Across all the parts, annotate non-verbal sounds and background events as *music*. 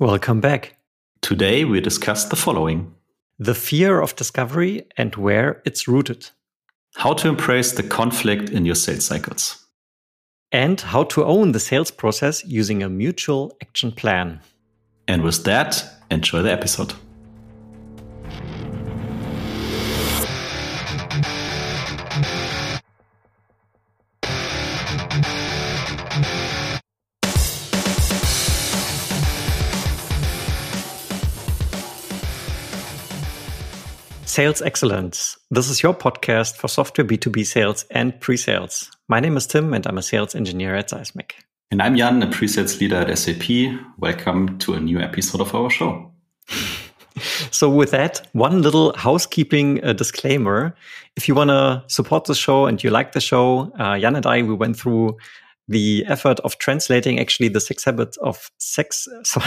Welcome back. Today we discuss the following the fear of discovery and where it's rooted, how to embrace the conflict in your sales cycles, and how to own the sales process using a mutual action plan. And with that, enjoy the episode. Sales Excellence. This is your podcast for software B2B sales and pre sales. My name is Tim and I'm a sales engineer at Seismic. And I'm Jan, a pre sales leader at SAP. Welcome to a new episode of our show. so, with that, one little housekeeping uh, disclaimer. If you want to support the show and you like the show, uh, Jan and I, we went through the effort of translating actually the six habits of sex. *laughs* So,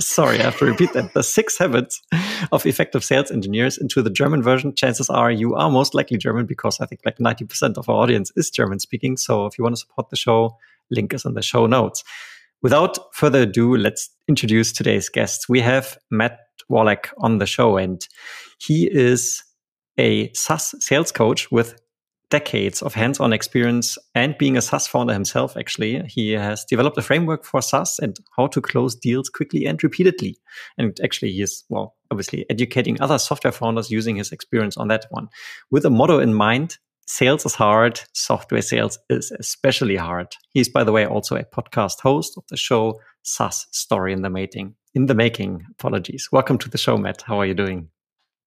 sorry, I have to repeat that. The six habits of effective sales engineers into the German version. Chances are you are most likely German because I think like 90% of our audience is German speaking. So if you want to support the show, link is in the show notes. Without further ado, let's introduce today's guests. We have Matt Wolach on the show and he is a SaaS sales coach with decades of hands-on experience and being a SaaS founder himself, actually, he has developed a framework for SaaS and how to close deals quickly and repeatedly. And actually, he is, well, obviously educating other software founders using his experience on that one. With a motto in mind, sales is hard, software sales is especially hard. He's, by the way, also a podcast host of the show SaaS Story in the Making. In the making, apologies. Welcome to the show, Matt. How are you doing?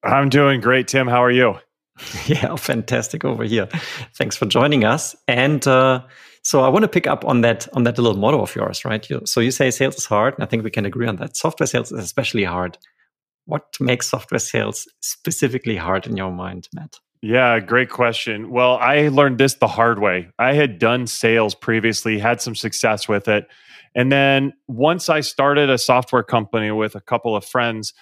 I'm doing great, Tim. How are you? *laughs* Yeah, fantastic over here. Thanks for joining us. And uh, so I want to pick up on that on that little motto of yours, right? You, so you say sales is hard, and I think we can agree on that. Software sales is especially hard. What makes software sales specifically hard in your mind, Matt? Yeah, great question. Well, I learned this the hard way. I had done sales previously, had some success with it. And then once I started a software company with a couple of friends,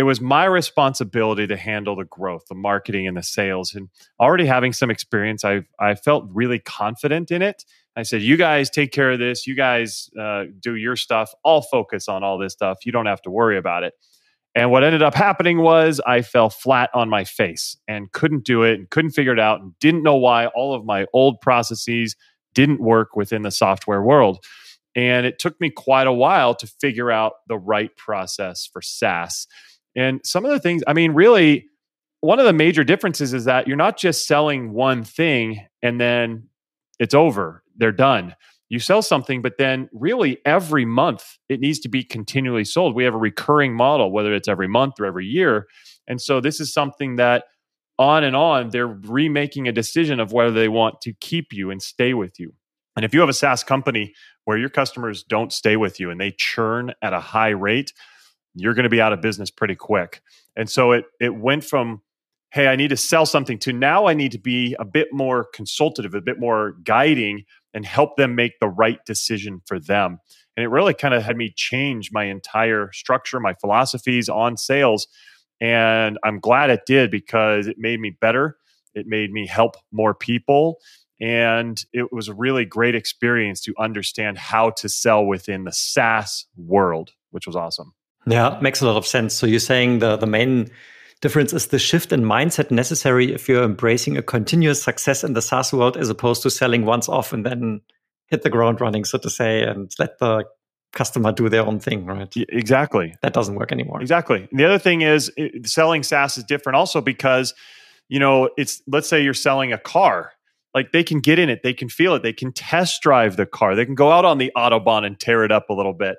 it was my responsibility to handle the growth, the marketing, and the sales. And already having some experience, I I felt really confident in it. I said, "You guys take care of this. You guys uh, do your stuff. I'll focus on all this stuff. You don't have to worry about it." And what ended up happening was I fell flat on my face and couldn't do it and couldn't figure it out and didn't know why all of my old processes didn't work within the software world. And it took me quite a while to figure out the right process for SaaS. And some of the things, I mean, really, one of the major differences is that you're not just selling one thing and then it's over, they're done. You sell something, but then really every month it needs to be continually sold. We have a recurring model, whether it's every month or every year. And so this is something that on and on, they're remaking a decision of whether they want to keep you and stay with you. And if you have a SaaS company where your customers don't stay with you and they churn at a high rate, you're going to be out of business pretty quick. And so it it went from hey, I need to sell something to now I need to be a bit more consultative, a bit more guiding and help them make the right decision for them. And it really kind of had me change my entire structure, my philosophies on sales. And I'm glad it did because it made me better. It made me help more people. And it was a really great experience to understand how to sell within the SaaS world, which was awesome. Yeah, makes a lot of sense. So you're saying the the main difference is the shift in mindset necessary if you're embracing a continuous success in the SaaS world as opposed to selling once off and then hit the ground running, so to say, and let the customer do their own thing, right? Exactly. That doesn't work anymore. Exactly. And the other thing is it, selling SaaS is different also because, you know, it's let's say you're selling a car. Like they can get in it, they can feel it, they can test drive the car, they can go out on the Autobahn and tear it up a little bit.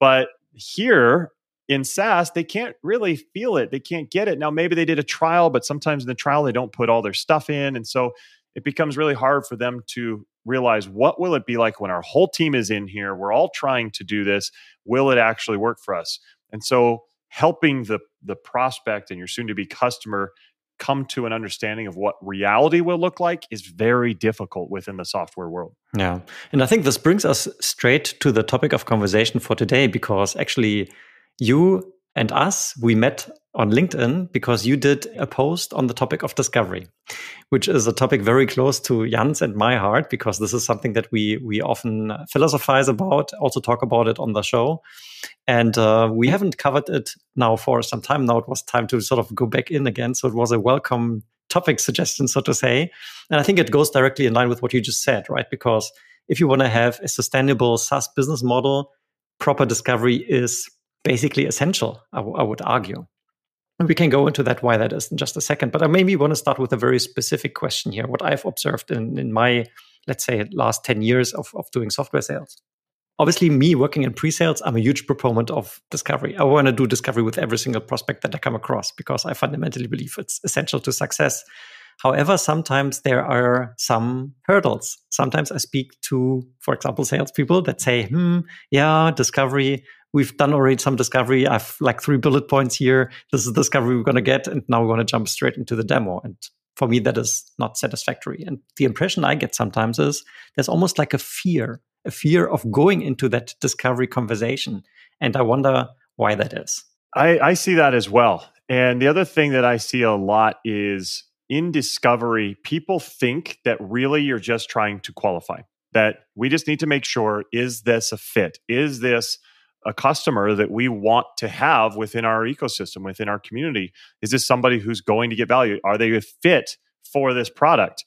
But here, in SaaS, they can't really feel it. They can't get it. Now, maybe they did a trial, but sometimes in the trial, they don't put all their stuff in. And so it becomes really hard for them to realize what will it be like when our whole team is in here we're all trying to do this will it actually work for us and so helping the the prospect and your soon to be customer come to an understanding of what reality will look like is very difficult within the software world. Yeah. And I think this brings us straight to the topic of conversation for today because actually you and us, we met on LinkedIn because you did a post on the topic of discovery, which is a topic very close to Jan's and my heart because this is something that we we often philosophize about, also talk about it on the show, and uh, we haven't covered it now for some time. Now it was time to sort of go back in again, so it was a welcome topic suggestion, so to say, and I think it goes directly in line with what you just said, right? Because if you want to have a sustainable SaaS business model, proper discovery is basically essential. I, w- I would argue. And we can go into that why that is in just a second. But I maybe want to start with a very specific question here. What I've observed in, in my, let's say, last 10 years of, of doing software sales. Obviously, me working in pre-sales, I'm a huge proponent of discovery. I want to do discovery with every single prospect that I come across because I fundamentally believe it's essential to success. However, sometimes there are some hurdles. Sometimes I speak to, for example, salespeople that say, hmm, yeah, discovery, we've done already some discovery. I've like three bullet points here. This is the discovery we're going to get. And now we're going to jump straight into the demo. And for me, that is not satisfactory. And the impression I get sometimes is there's almost like a fear, a fear of going into that discovery conversation. And I wonder why that is. I, I see that as well. And the other thing that I see a lot is in discovery, people think that really you're just trying to qualify, that we just need to make sure is this a fit? Is this a customer that we want to have within our ecosystem, within our community? Is this somebody who's going to get value? Are they a fit for this product?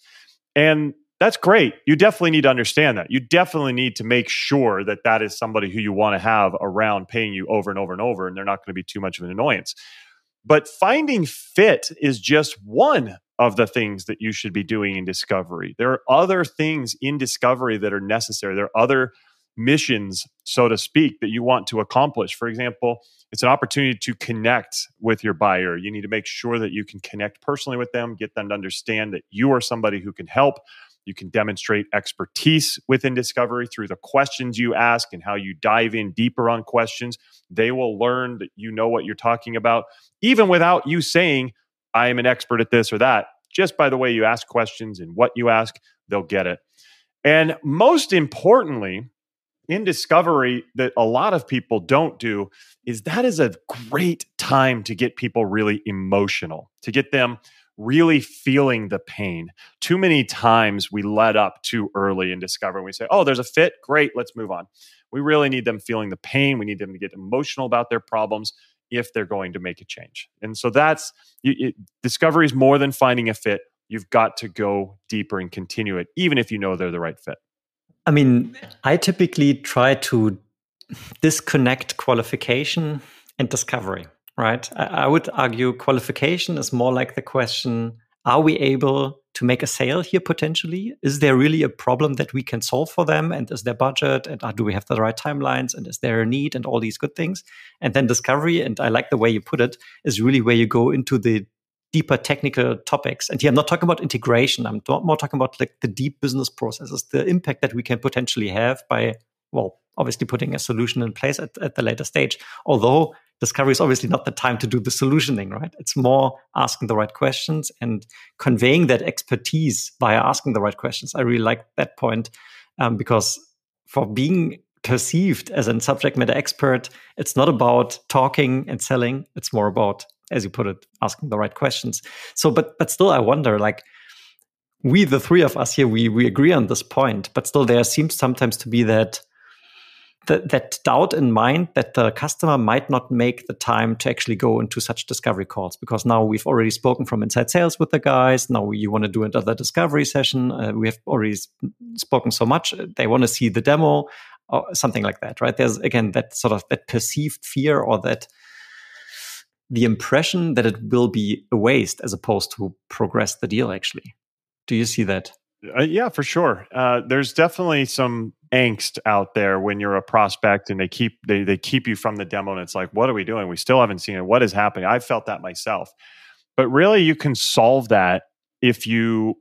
And that's great. You definitely need to understand that. You definitely need to make sure that that is somebody who you want to have around paying you over and over and over, and they're not going to be too much of an annoyance. But finding fit is just one of the things that you should be doing in discovery. There are other things in discovery that are necessary. There are other missions, so to speak, that you want to accomplish. For example, it's an opportunity to connect with your buyer. You need to make sure that you can connect personally with them, get them to understand that you are somebody who can help. You can demonstrate expertise within discovery through the questions you ask and how you dive in deeper on questions. They will learn that you know what you're talking about, even without you saying, I am an expert at this or that. Just by the way you ask questions and what you ask, they'll get it. And most importantly, in discovery that a lot of people don't do is that is a great time to get people really emotional, to get them really feeling the pain. Too many times we let up too early in discovery. We say, oh, there's a fit. Great, let's move on. We really need them feeling the pain. We need them to get emotional about their problems if they're going to make a change. And so that's you, it, discovery is more than finding a fit. You've got to go deeper and continue it, even if you know they're the right fit. I mean, I typically try to disconnect qualification and discovery, right? I, I, would argue qualification is more like the question Are we able to make a sale here potentially? Is there really a problem that we can solve for them? And is there budget? And uh, do we have the right timelines? And is there a need? And all these good things. And then discovery, and I like the way you put it, is really where you go into the deeper technical topics. And here I'm not talking about integration. I'm more talking about like the deep business processes, the impact that we can potentially have by, well, obviously putting a solution in place at, at the later stage. Although discovery is obviously not the time to do the solutioning, right? It's more asking the right questions and conveying that expertise via asking the right questions. I really like that point um, because for being perceived as a subject matter expert, it's not about talking and selling. It's more about as you put it, asking the right questions. So, but but still, I wonder, like we, the three of us here, we we agree on this point, but still, there seems sometimes to be that that, that doubt in mind that the customer might not make the time to actually go into such discovery calls because now we've already spoken from inside sales with the guys. Now you want to do another discovery session. Uh, we have already spoken so much. They want to see the demo or something like that, right? There's again that sort of that perceived fear or that the impression that it will be a waste as opposed to progress the deal actually do you see that uh, yeah for sure uh, there's definitely some angst out there when you're a prospect and they keep they, they keep you from the demo and it's like what are we doing? We still haven't seen it. What is happening? I felt that myself. But really you can solve that if you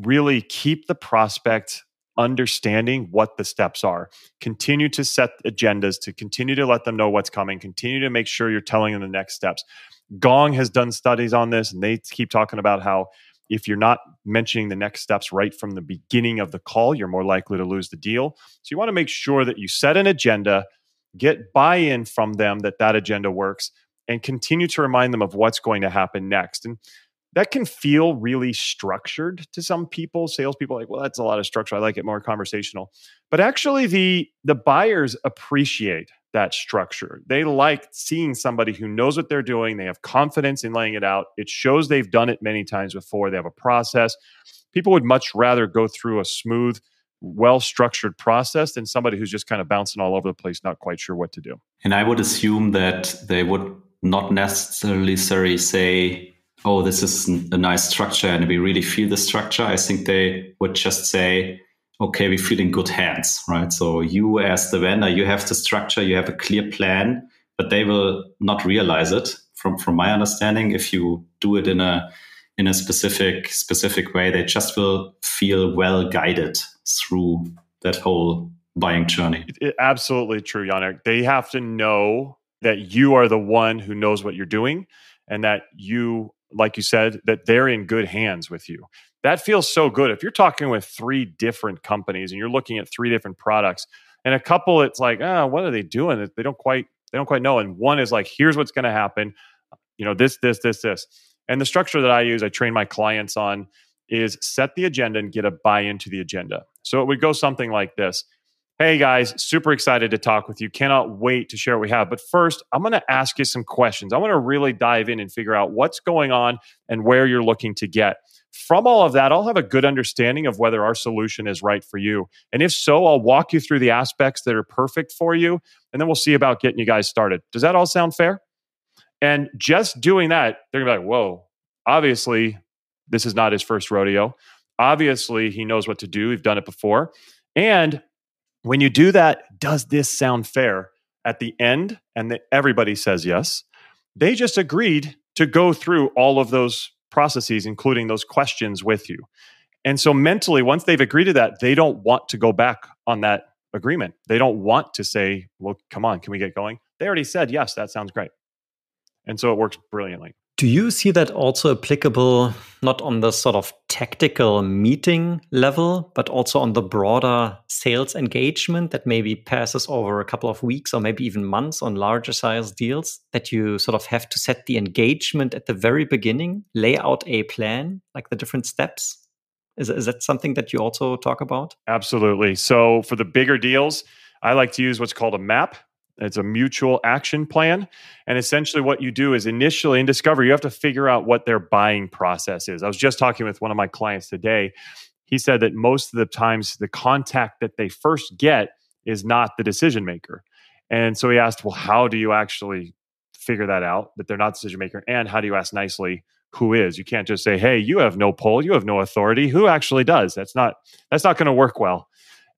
really keep the prospect understanding what the steps are. Continue to set agendas, to continue to let them know what's coming, continue to make sure you're telling them the next steps. Gong has done studies on this, and they keep talking about how if you're not mentioning the next steps right from the beginning of the call, you're more likely to lose the deal. So you want to make sure that you set an agenda, get buy in from them that that agenda works, and continue to remind them of what's going to happen next. And that can feel really structured to some people. Salespeople like, well, that's a lot of structure. I like it more conversational. But actually, the the buyers appreciate that structure. They like seeing somebody who knows what they're doing. They have confidence in laying it out. It shows they've done it many times before. They have a process. People would much rather go through a smooth, well structured process than somebody who's just kind of bouncing all over the place, not quite sure what to do. And I would assume that they would not necessarily say, oh, this is a nice structure and we really feel the structure. I think they would just say, okay, we feel in good hands, right? So you as the vendor, you have the structure, you have a clear plan, but they will not realize it from, from my understanding. If you do it in a, in a specific, specific way, they just will feel well guided through that whole buying journey. It, absolutely true, Yannick. They have to know that you are the one who knows what you're doing and that you like you said, that they're in good hands with you. That feels so good. If you're talking with three different companies and you're looking at three different products, and a couple, it's like, ah, oh, what are they doing? They don't quite, they don't quite know. And one is like, here's what's going to happen. You know, this, this, this, this. And the structure that I use, I train my clients on, is set the agenda and get a buy into the agenda. So it would go something like this. Hey guys, super excited to talk with you. Cannot wait to share what we have. But first, I'm going to ask you some questions. I want to really dive in and figure out what's going on and where you're looking to get. From all of that, I'll have a good understanding of whether our solution is right for you. And if so, I'll walk you through the aspects that are perfect for you. And then we'll see about getting you guys started. Does that all sound fair? And just doing that, they're to be like, whoa, obviously, this is not his first rodeo. Obviously, he knows what to do. We've done it before. And when you do that, does this sound fair? At the end, and the, everybody says yes, they just agreed to go through all of those processes, including those questions with you. And so mentally, once they've agreed to that, they don't want to go back on that agreement. They don't want to say, well, come on, can we get going? They already said, yes, that sounds great. And so it works brilliantly. Do you see that also applicable not on the sort of tactical meeting level, but also on the broader sales engagement that maybe passes over a couple of weeks or maybe even months on larger size deals? That you sort of have to set the engagement at the very beginning, lay out a plan, like the different steps? Is, is that something that you also talk about? Absolutely. So for the bigger deals, I like to use what's called a map it's a mutual action plan. And essentially, what you do is initially in Discovery, you have to figure out what their buying process is. I was just talking with one of my clients today. He said that most of the times, the contact that they first get is not the decision maker. And so he asked, Well, how do you actually figure that out that they're not decision maker? And how do you ask nicely who is? You can't just say, Hey, you have no pull, you have no authority. Who actually does? That's not that's not going to work well.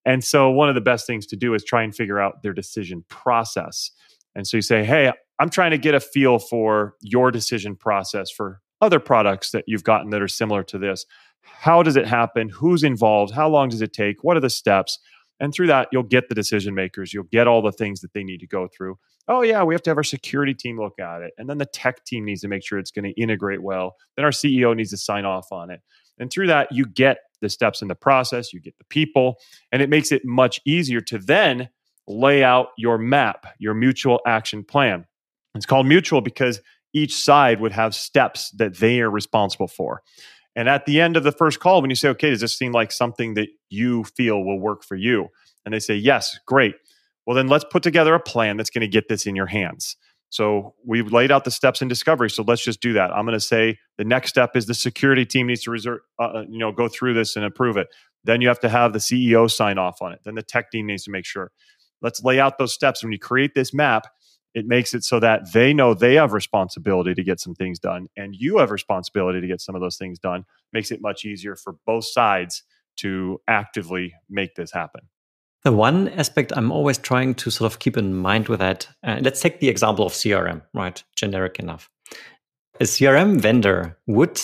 And so one of the best things to do is try and figure out their decision process. And so you say, hey, I'm trying to get a feel for your decision process for other products that you've gotten that are similar to this. How does it happen? Who's involved? How long does it take? What are the steps? And through that, you'll get the decision makers. You'll get all the things that they need to go through. Oh, yeah, we have to have our security team look at it. And then the tech team needs to make sure it's going to integrate well. Then our CEO needs to sign off on it. And through that, you get the steps in the process, you get the people, and it makes it much easier to then lay out your map, your mutual action plan. It's called mutual because each side would have steps that they are responsible for. And at the end of the first call, when you say, okay, does this seem like something that you feel will work for you? And they say, yes, great. Well, then let's put together a plan that's going to get this in your hands. So we've laid out the steps in discovery. So let's just do that. I'm going to say the next step is the security team needs to reserve, uh, uh, you know, go through this and approve it. Then you have to have the CEO sign off on it. Then the tech team needs to make sure. Let's lay out those steps. When you create this map, it makes it so that they know they have responsibility to get some things done, and you have responsibility to get some of those things done. Makes it much easier for both sides to actively make this happen. The one aspect I'm always trying to sort of keep in mind with that, uh, let's take the example of CRM, right? Generic enough. A CRM vendor would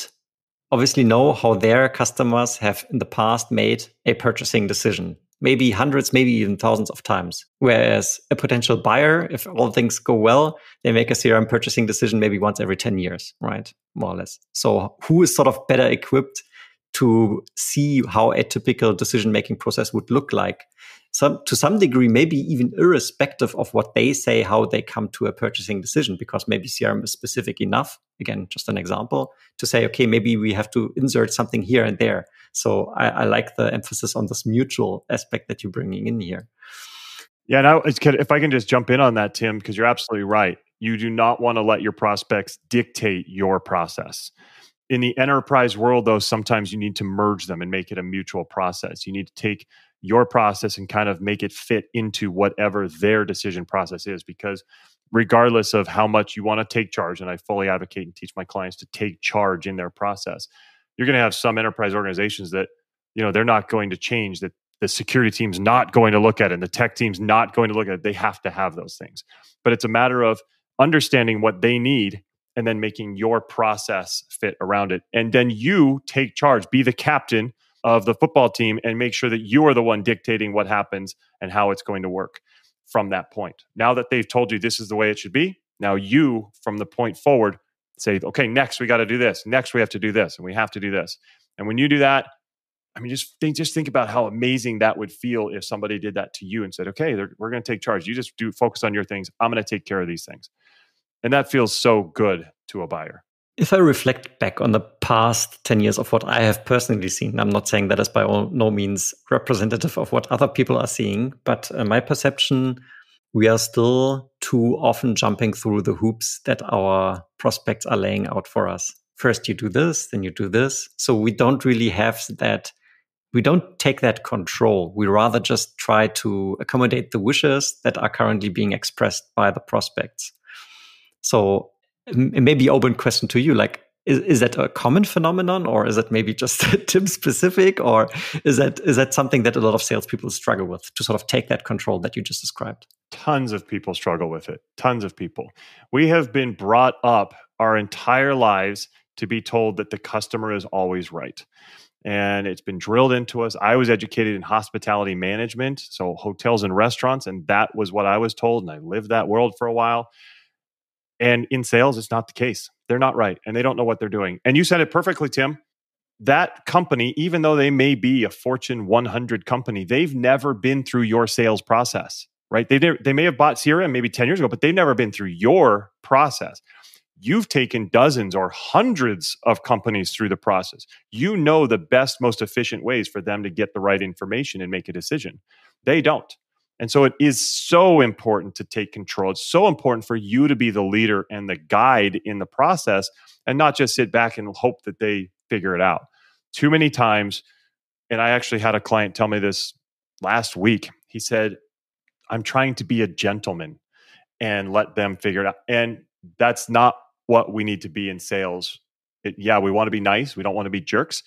obviously know how their customers have in the past made a purchasing decision, maybe hundreds, maybe even thousands of times. Whereas a potential buyer, if all things go well, they make a CRM purchasing decision maybe once every 10 years, right? More or less. So who is sort of better equipped to see how a typical decision making process would look like? Some to some degree, maybe even irrespective of what they say, how they come to a purchasing decision, because maybe CRM is specific enough. Again, just an example to say, okay, maybe we have to insert something here and there. So I, I like the emphasis on this mutual aspect that you're bringing in here. Yeah, now if I can just jump in on that, Tim, because you're absolutely right. You do not want to let your prospects dictate your process in the enterprise world though sometimes you need to merge them and make it a mutual process you need to take your process and kind of make it fit into whatever their decision process is because regardless of how much you want to take charge and i fully advocate and teach my clients to take charge in their process you're going to have some enterprise organizations that you know they're not going to change that the security team's not going to look at it and the tech team's not going to look at it. They have to have those things. But it's a matter of understanding what they need and then making your process fit around it. And then you take charge, be the captain of the football team and make sure that you are the one dictating what happens and how it's going to work from that point. Now that they've told you this is the way it should be, now you from the point forward say, okay, next we got to do this. Next we have to do this and we have to do this. And when you do that, I mean, just think, just think about how amazing that would feel if somebody did that to you and said, okay, we're going to take charge. You just do focus on your things. I'm going to take care of these things. And that feels so good to a buyer. If I reflect back on the past 10 years of what I have personally seen, I'm not saying that is by all, no means representative of what other people are seeing, but uh, my perception, we are still too often jumping through the hoops that our prospects are laying out for us. First, you do this, then you do this. So we don't really have that. We don't take that control. We rather just try to accommodate the wishes that are currently being expressed by the prospects. So maybe open question to you, like, is, is that a common phenomenon or is it maybe just *laughs* Tim specific or is that is that something that a lot of salespeople struggle with to sort of take that control that you just described? Tons of people struggle with it. Tons of people. We have been brought up our entire lives to be told that the customer is always right. And it's been drilled into us. I was educated in hospitality management, so hotels and restaurants, and that was what I was told. And I lived that world for a while. And in sales, it's not the case. They're not right and they don't know what they're doing. And you said it perfectly, Tim. That company, even though they may be a Fortune 100 company, they've never been through your sales process, right? They, they may have bought CRM maybe 10 years ago, but they've never been through your process. You've taken dozens or hundreds of companies through the process. You know the best, most efficient ways for them to get the right information and make a decision. They don't. And so it is so important to take control. It's so important for you to be the leader and the guide in the process and not just sit back and hope that they figure it out. Too many times, and I actually had a client tell me this last week. He said, I'm trying to be a gentleman and let them figure it out. And that's not what we need to be in sales. It, yeah, we want to be nice, we don't want to be jerks,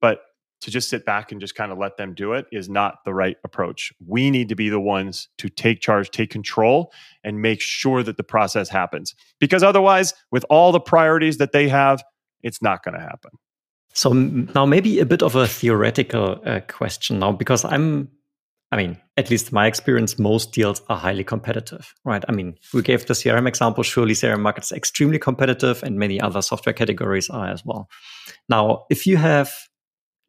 but to just sit back and just kind of let them do it is not the right approach. We need to be the ones to take charge, take control, and make sure that the process happens. Because otherwise, with all the priorities that they have, it's not going to happen. So now maybe a bit of a theoretical uh, question now, because I'm, I mean, at least my experience, most deals are highly competitive, right? I mean, we gave the CRM example. Surely CRM market is extremely competitive, and many other software categories are as well. Now, if you have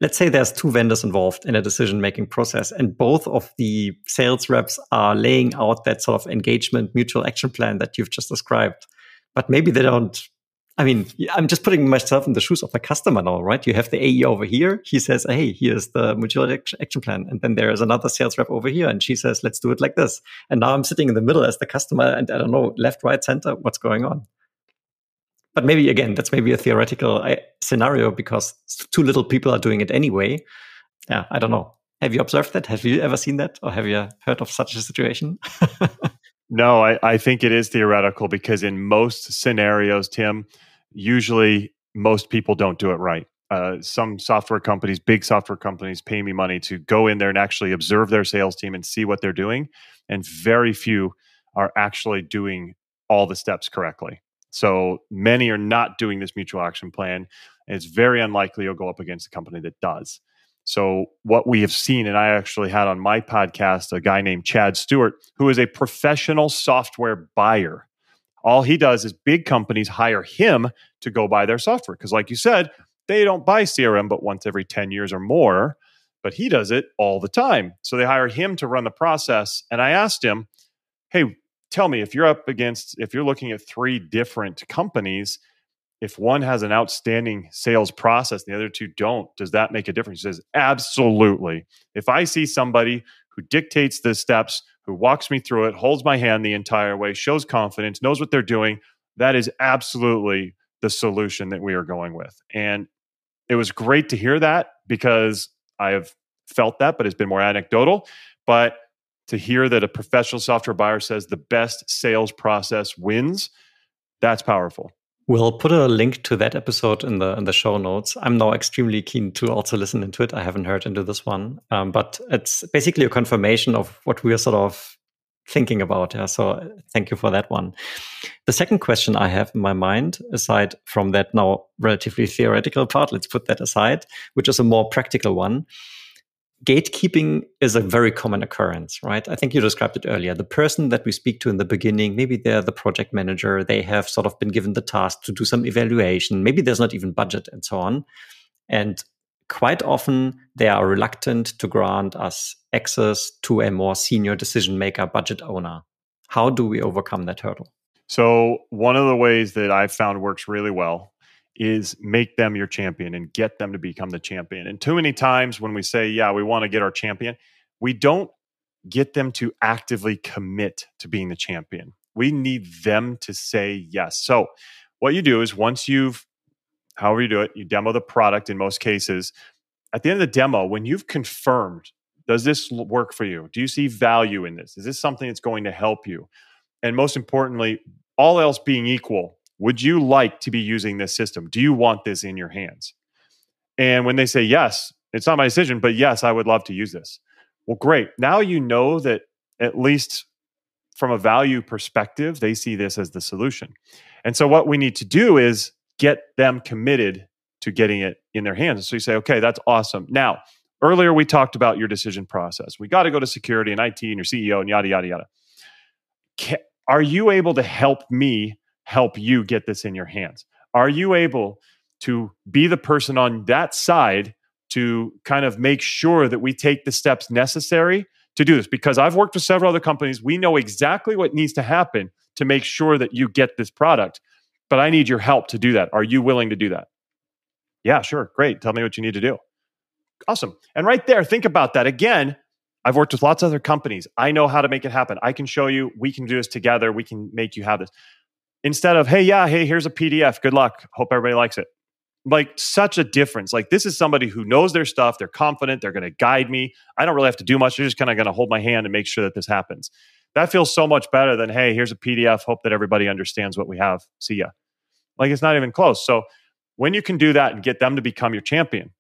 let's say there's two vendors involved in a decision making process and both of the sales reps are laying out that sort of engagement mutual action plan that you've just described. But maybe they don't i mean i'm just putting myself in the shoes of the customer now right? You have the ae over here. He says hey here's the mutual action plan. And then there is another sales rep over here and she says let's do it like this. And now i'm sitting in the middle as the customer and i don't know left right center what's going on but maybe again, that's maybe a theoretical uh, scenario because too little people are doing it anyway. Yeah, I don't know. Have you observed that? Have you ever seen that, or have you heard of such a situation? *laughs* no, I, I think it is theoretical because in most scenarios, Tim, usually most people don't do it right. Uh, some software companies, big software companies, pay me money to go in there and actually observe their sales team and see what they're doing, and very few are actually doing all the steps correctly. So many are not doing this mutual action plan. And it's very unlikely you'll go up against a company that does. So, what we have seen, and I actually had on my podcast a guy named Chad Stewart, who is a professional software buyer. All he does is big companies hire him to go buy their software. Because, like you said, they don't buy CRM but once every 10 years or more. but he does it all the time. So they hire him to run the process. And I asked him, hey, tell me if you're up against, if you're looking at three different companies, if one has an outstanding sales process and the other two don't, does that make a difference? He says, absolutely. If I see somebody who dictates the steps, who walks me through it, holds my hand the entire way, shows confidence, knows what they're doing, that is absolutely the solution that we are going with. And it was great to hear that because I have felt that, but it's been more anecdotal. But to hear that a professional software buyer says the best sales process wins, that's powerful. We'll put a link to that episode in the in the show notes. I'm now extremely keen to also listen into it. I haven't heard into this one, um, but it's basically a confirmation of what we are sort of thinking about. Yeah, so thank you for that one. The second question I have in my mind, aside from that now relatively theoretical part, let's put that aside, which is a more practical one gatekeeping is a very common occurrence, right? I think you described it earlier. The person that we speak to in the beginning, maybe they're the project manager, they have sort of been given the task to do some evaluation, maybe there's not even budget and so on. And quite often they are reluctant to grant us access to a more senior decision maker, budget owner. How do we overcome that hurdle? So, one of the ways that I've found works really well is make them your champion and get them to become the champion. And too many times when we say, yeah, we want to get our champion, we don't get them to actively commit to being the champion. We need them to say yes. So, what you do is once you've, however you do it, you demo the product in most cases. At the end of the demo, when you've confirmed, does this work for you? Do you see value in this? Is this something that's going to help you? And most importantly, all else being equal, would you like to be using this system? Do you want this in your hands? And when they say yes, it's not my decision, but yes, I would love to use this. Well, great. Now you know that at least from a value perspective, they see this as the solution. And so what we need to do is get them committed to getting it in their hands. So you say, okay, that's awesome. Now, earlier we talked about your decision process. We got to go to security and IT and your CEO and yada, yada, yada. Can, are you able to help me help you get this in your hands? Are you able to be the person on that side to kind of make sure that we take the steps necessary to do this? Because I've worked with several other companies. We know exactly what needs to happen to make sure that you get this product, but I need your help to do that. Are you willing to do that? Yeah, sure. Great. Tell me what you need to do. Awesome. And right there, think about that. Again, I've worked with lots of other companies. I know how to make it happen. I can show you. We can do this together. We can make you have this instead of, hey, yeah, hey, here's a PDF. Good luck. Hope everybody likes it. Like such a difference. Like this is somebody who knows their stuff. They're confident. They're going to guide me. I don't really have to do much. They're just kind of going to hold my hand and make sure that this happens. That feels so much better than, hey, here's a PDF. Hope that everybody understands what we have. See ya. Like it's not even close. So when you can do that and get them to become your champion,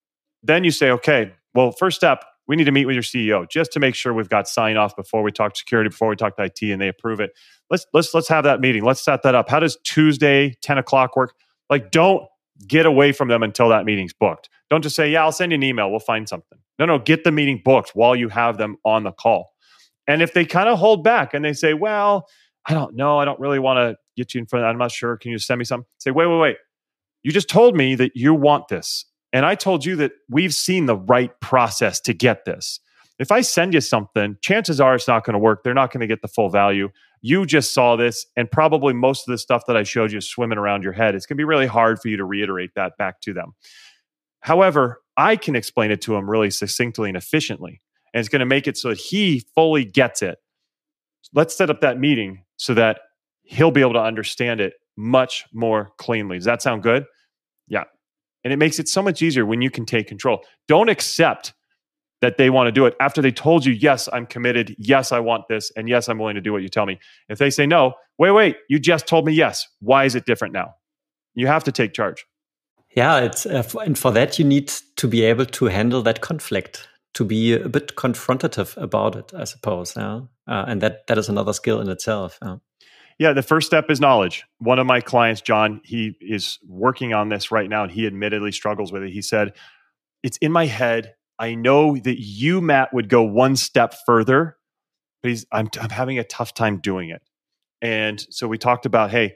then you say, okay, well, first step, we need to meet with your CEO just to make sure we've got sign off before we talk security, before we talk to IT, and they approve it. Let's let's let's have that meeting. Let's set that up. How does Tuesday ten o'clock work? Like, don't get away from them until that meeting's booked. Don't just say, "Yeah, I'll send you an email. We'll find something." No, no, get the meeting booked while you have them on the call. And if they kind of hold back and they say, "Well, I don't know. I don't really want to get you in front. Of, that. I'm not sure. Can you send me some?" Say, "Wait, wait, wait. You just told me that you want this and I told you that we've seen the right process to get this. If I send you something, chances are it's not going to work. They're not going to get the full value. You just saw this, and probably most of the stuff that I showed you is swimming around your head. It's going to be really hard for you to reiterate that back to them. However, I can explain it to him really succinctly and efficiently, and it's going to make it so that he fully gets it. Let's set up that meeting so that he'll be able to understand it much more cleanly. Does that sound good? Yeah, and it makes it so much easier when you can take control. Don't accept that they want to do it after they told you, yes, I'm committed. Yes, I want this. And yes, I'm willing to do what you tell me. If they say no, wait, wait, you just told me yes. Why is it different now? You have to take charge. Yeah, it's uh, and for that you need to be able to handle that conflict, to be a bit confrontative about it, I suppose. Yeah, uh, and that that is another skill in itself. Yeah. Yeah, the first step is knowledge. One of my clients, John, he is working on this right now and he admittedly struggles with it. He said, It's in my head. I know that you, Matt, would go one step further, but he's, I'm, I'm having a tough time doing it. And so we talked about, hey,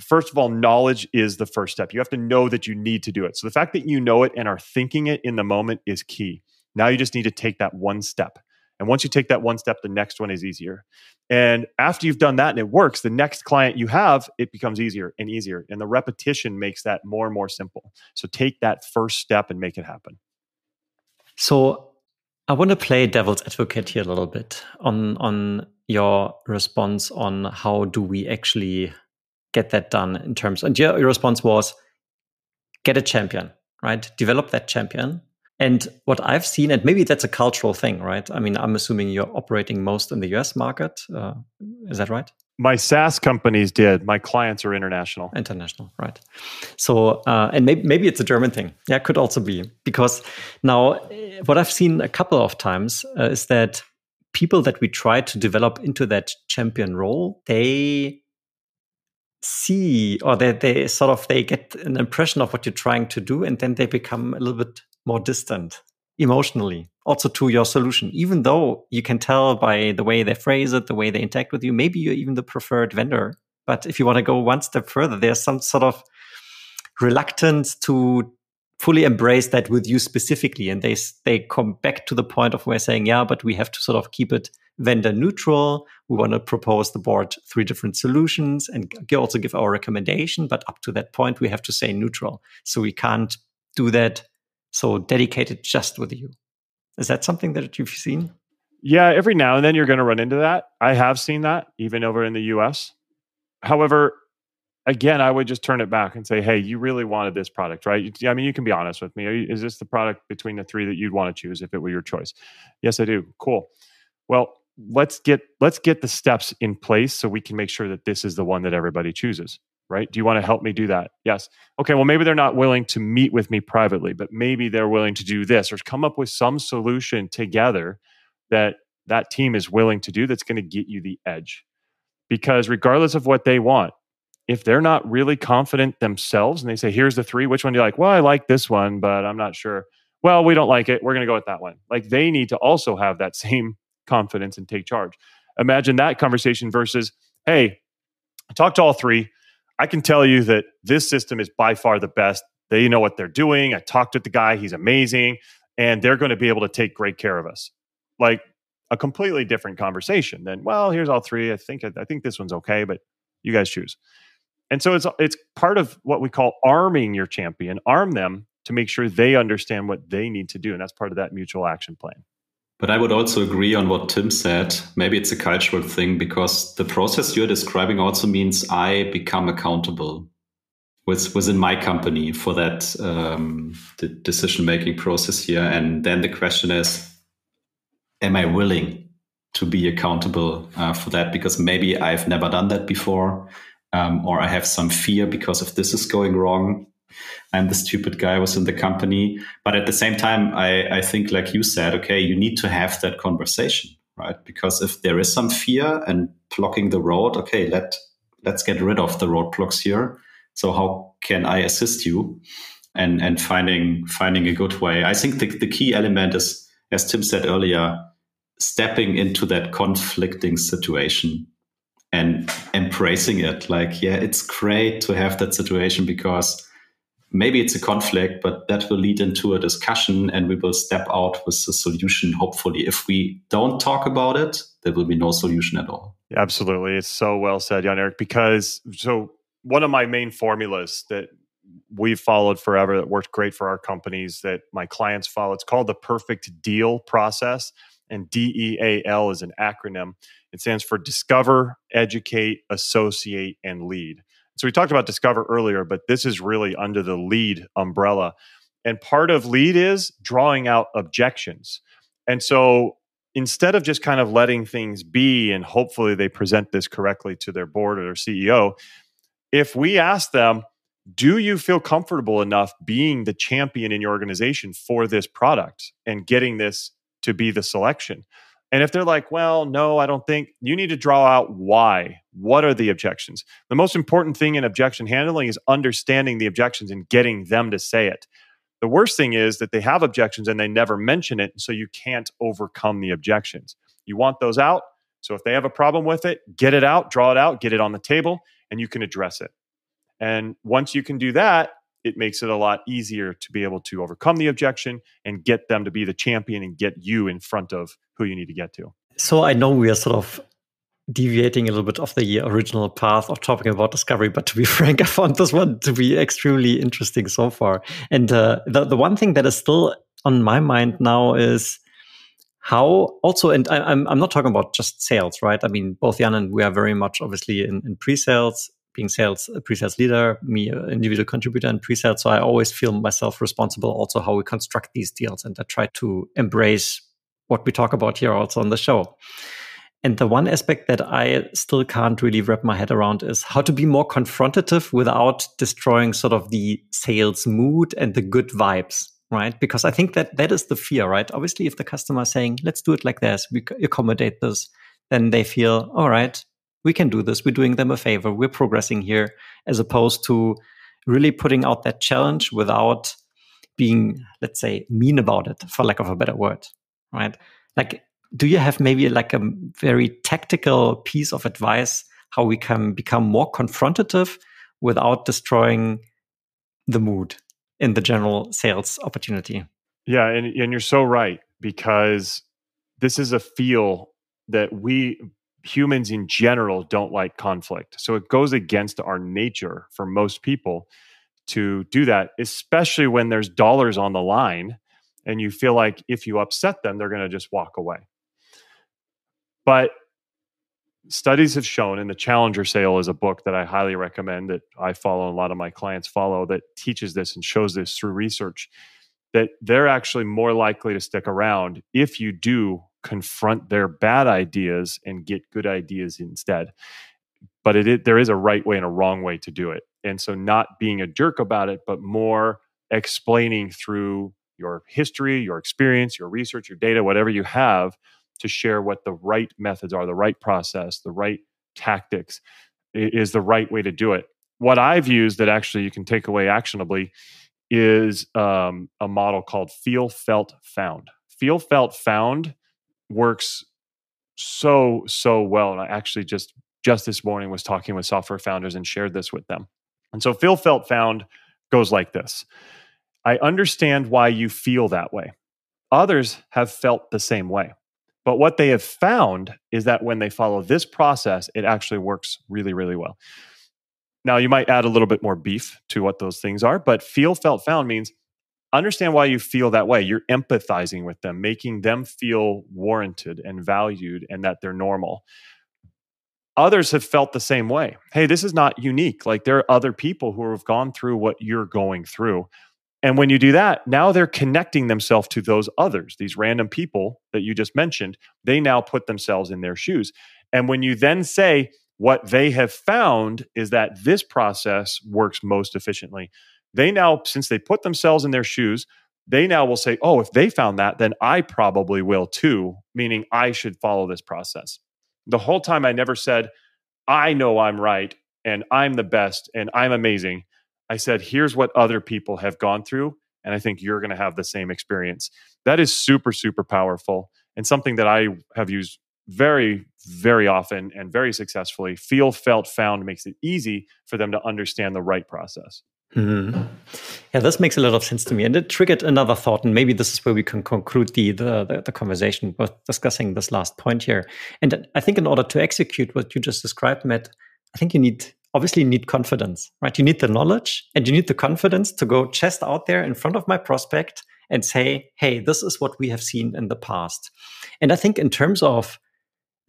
first of all, knowledge is the first step. You have to know that you need to do it. So the fact that you know it and are thinking it in the moment is key. Now you just need to take that one step. And once you take that one step, the next one is easier. And after you've done that and it works, the next client you have, it becomes easier and easier. And the repetition makes that more and more simple. So take that first step and make it happen. So I want to play devil's advocate here a little bit on on your response on how do we actually get that done in terms and your, your response was get a champion, right? Develop that champion and what I've seen, and maybe that's a cultural thing, right? I mean, I'm assuming you're operating most in the US market. Uh, is that right? My SaaS companies did. My clients are international. International, right. So, uh, and maybe, maybe it's a German thing. Yeah, could also be. Because now, what I've seen a couple of times uh, is that people that we try to develop into that champion role, they see or they, they sort of they get an impression of what you're trying to do and then they become a little bit more distant emotionally also to your solution. Even though you can tell by the way they phrase it the way they interact with you maybe you're even the preferred vendor. But if you want to go one step further there's some sort of reluctance to fully embrace that with you specifically. And they they come back to the point of where saying yeah but we have to sort of keep it vendor neutral. We want to propose the board three different solutions and also give our recommendation. But up to that point we have to say neutral. So we can't do that so dedicated just with you. Is that something that you've seen? Yeah, every now and then you're going to run into that. I have seen that even over in the US. However, again, I would just turn it back and say, hey, you really wanted this product, right? I mean, you can be honest with me. Is this the product between the three that you'd want to choose if it were your choice? Yes, I do. Cool. Well, let's get let's get the steps in place so we can make sure that this is the one that everybody chooses right? Do you want to help me do that? Yes. Okay, well, maybe they're not willing to meet with me privately, but maybe they're willing to do this or come up with some solution together that that team is willing to do that's going to get you the edge. Because regardless of what they want, if they're not really confident themselves and they say, here's the three, which one do you like? Well, I like this one, but I'm not sure. Well, we don't like it. We're going to go with that one. Like they need to also have that *laughs* same confidence and take charge. Imagine that conversation versus, hey, talk to all three. I can tell you that this system is by far the best. They know what they're doing. I talked with the guy, he's amazing, and they're going to be able to take great care of us. Like a completely different conversation than, well, here's all three. I think I think this one's okay, but you guys choose. And so it's it's part of what we call arming your champion, arm them to make sure they understand what they need to do. And that's part of that mutual action plan. But I would also agree on what Tim said. Maybe it's a cultural thing because the process you're describing also means I become accountable with, within my company for that um, decision making process here. And then the question is, am I willing to be accountable uh, for that? Because maybe I've never done that before, um, or I have some fear because if this is going wrong, I'm the stupid guy was in the company. But at the same time, I, I think, like you said, okay, you need to have that conversation, right? Because if there is some fear and blocking the road, okay, let let's get rid of the roadblocks here. So how can I assist you? And and finding finding a good way. I think the, the key element is, as Tim said earlier, stepping into that conflicting situation and embracing it. Like, yeah, it's great to have that situation because maybe it's a conflict, but that will lead into a discussion and we will step out with a solution, hopefully. If we don't talk about it, there will be no solution at all. Absolutely. It's so well said, Jan Eric, because so one of my main formulas that we've followed forever that worked great for our companies that my clients follow, it's called the perfect deal process. And DEAL is an acronym. It stands for discover, educate, associate, and lead. So we talked about Discover earlier, but this is really under the lead umbrella. And part of lead is drawing out objections. And so instead of just kind of letting things be and hopefully they present this correctly to their board or their CEO, if we ask them, do you feel comfortable enough being the champion in your organization for this product and getting this to be the selection? And if they're like, well, no, I don't think, you need to draw out why. What are the objections? The most important thing in objection handling is understanding the objections and getting them to say it. The worst thing is that they have objections and they never mention it. So you can't overcome the objections. You want those out. So if they have a problem with it, get it out, draw it out, get it on the table, and you can address it. And once you can do that, it makes it a lot easier to be able to overcome the objection and get them to be the champion and get you in front of who you need to get to. So I know we are sort of deviating a little bit off the original path of talking about discovery, but to be *laughs* frank, I found this one to be extremely interesting so far. And uh, the the one thing that is still on my mind now is how also, and I, am I'm, I'm not talking about just sales, right? I mean, both Jan and we are very much obviously in, in pre-sales, being sales, a pre-sales leader, me, individual contributor in pre-sales. So I always feel myself responsible also how we construct these deals. And I try to embrace what we talk about here also on the show. And the one aspect that I still can't really wrap my head around is how to be more confrontative without destroying sort of the sales mood and the good vibes right? Because I think that that is the fear, right? Obviously, if the customer is saying, let's do it like this, we accommodate this, then they feel, all right, we can do this. We're doing them a favor. We're progressing here, as opposed to really putting out that challenge without being, let's say, mean about it, for lack of a better word, right? Like, do you have maybe like a very tactical piece of advice how we can become more confrontative without destroying the mood? in the general sales opportunity. Yeah, and, and you're so right because this is a feel that we humans in general don't like conflict. So it goes against our nature for most people to do that, especially when there's dollars on the line and you feel like if you upset them, they're going to just walk away. But studies have shown, and the Challenger Sale is a book that I highly recommend that I follow, and a lot of my clients follow, that teaches this and shows this through research that they're actually more likely to stick around if you do confront their bad ideas and get good ideas instead. But it, there is a right way and a wrong way to do it. And so, not being a jerk about it, but more explaining through your history, your experience, your research, your data, whatever you have to share what the right methods are, the right process, the right tactics is the right way to do it. What I've used that actually you can take away actionably is um, a model called Feel, Felt, Found. Feel, Felt, Found works so so well, and I actually just just this morning was talking with software founders and shared this with them. And so Feel, Felt, Found goes like this: I understand why you feel that way. Others have felt the same way. But what they have found is that when they follow this process, it actually works really, really well. Now, you might add a little bit more beef to what those things are, but feel, felt, found means understand why you feel that way. You're empathizing with them, making them feel warranted and valued and that they're normal. Others have felt the same way. Hey, this is not unique. Like there are other people who have gone through what you're going through. And when you do that, now they're connecting themselves to those others, these random people that you just mentioned. They now put themselves in their shoes. And when you then say, what they have found is that this process works most efficiently. They now, since they put themselves in their shoes, they now will say, oh, if they found that, then I probably will too, meaning I should follow this process. The whole time I never said, I know I'm right and I'm the best and I'm amazing. I said, here's what other people have gone through. And I think you're going to have the same experience. That is super, super powerful and something that I have used very, very often and very successfully. Feel, felt, found makes it easy for them to understand the right process. Mm-hmm. Yeah, this makes a lot of sense to me, and it triggered another thought. And maybe this is where we can conclude the the, the, the conversation with discussing this last point here. And I think in order to execute what you just described, Matt, I think you need obviously you need confidence, right? You need the knowledge and you need the confidence to go chest out there in front of my prospect and say, hey, this is what we have seen in the past. And I think in terms of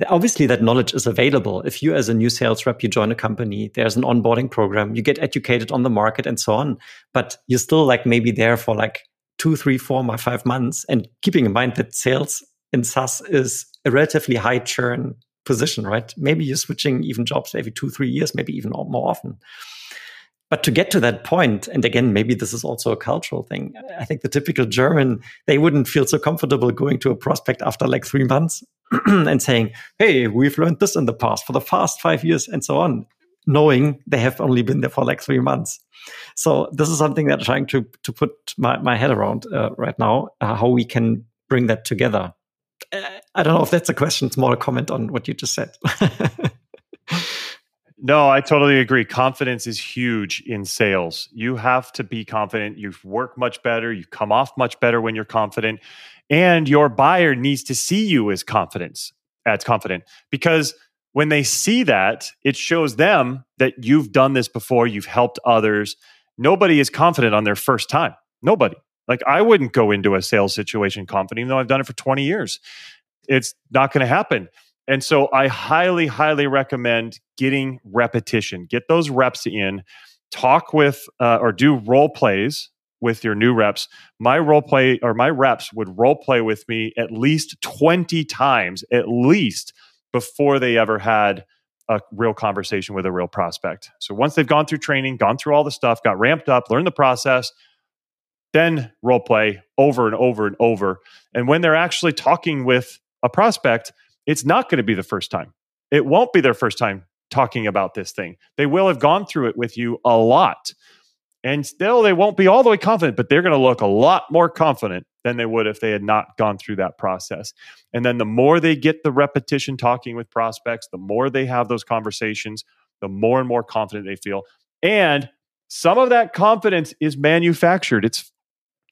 obviously that knowledge is available. If you as a new sales rep, you join a company, there's an onboarding program, you get educated on the market and so on, but you're still like maybe there for like two, three, four, five months. And keeping in mind that sales in SaaS is a relatively high churn position, right? Maybe you're switching even jobs every two, three years, maybe even more often. But to get to that point, and again, maybe this is also a cultural thing. I think the typical German, they wouldn't feel so comfortable going to a prospect after like three months *clears throat* and saying, Hey, we've learned this in the past for the past five years and so on, knowing they have only been there for like three months. So this is something that I'm trying to, to put my, my head around uh, right now, uh, how we can bring that together. I don't know if that's a question. It's more a comment on what you just said. *laughs* No, I totally agree. Confidence is huge in sales. You have to be confident. You work much better. You come off much better when you're confident. And your buyer needs to see you as confidence, as confident. Because when they see that, it shows them that you've done this before, you've helped others. Nobody is confident on their first time. Nobody. Like I wouldn't go into a sales situation confident, even though I've done it for 20 years. It's not going to happen. And so I highly, highly recommend getting repetition. Get those reps in. Talk with uh, or do role plays with your new reps. My role play or my reps would role play with me at least 20 times, at least before they ever had a real conversation with a real prospect. So once they've gone through training, gone through all the stuff, got ramped up, learned the process, then role play over and over and over. And when they're actually talking with a prospect, it's not going to be the first time. It won't be their first time talking about this thing. They will have gone through it with you a lot. And still, they won't be all the way confident, but they're going to look a lot more confident than they would if they had not gone through that process. And then the more they get the repetition talking with prospects, the more they have those conversations, the more and more confident they feel. And some of that confidence is manufactured. It's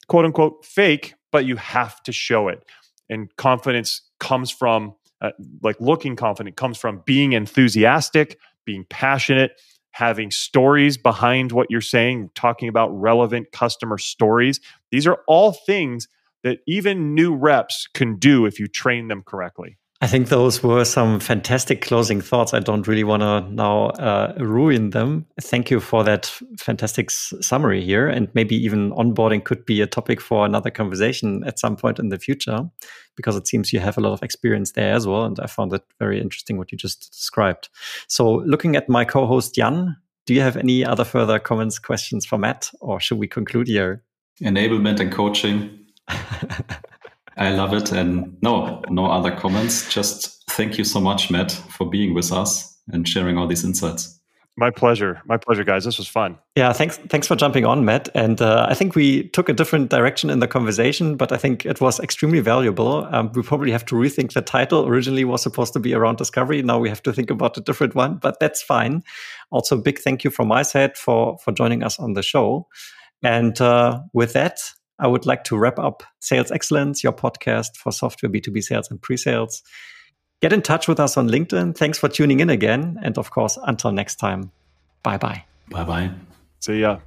quote unquote fake, but you have to show it. And confidence comes from uh, like looking confident comes from being enthusiastic, being passionate, having stories behind what you're saying, talking about relevant customer stories. These are all things that even new reps can do if you train them correctly. I think those were some fantastic closing thoughts. I don't really want to now uh, ruin them. Thank you for that fantastic summary here. And maybe even onboarding could be a topic for another conversation at some point in the future, because it seems you have a lot of experience there as well. And I found it very interesting what you just described. So, looking at my co host, Jan, do you have any other further comments, questions for Matt, or should we conclude here? Enablement and coaching. *laughs* I love it. And no, no other comments. Just thank you so much, Matt, for being with us and sharing all these insights. My pleasure. My pleasure, guys. This was fun. Yeah, thanks. Thanks for jumping on, Matt. And uh, I think we took a different direction in the conversation, but I think it was extremely valuable. Um, we probably have to rethink the title. Originally, was supposed to be around discovery. Now we have to think about a different one, but that's fine. Also, big thank you from my side for for joining us on the show. And uh, with that, I would like to wrap up Sales Excellence, your podcast for software B2B sales and pre sales. Get in touch with us on LinkedIn. Thanks for tuning in again. And of course, until next time, bye bye. Bye bye. See ya.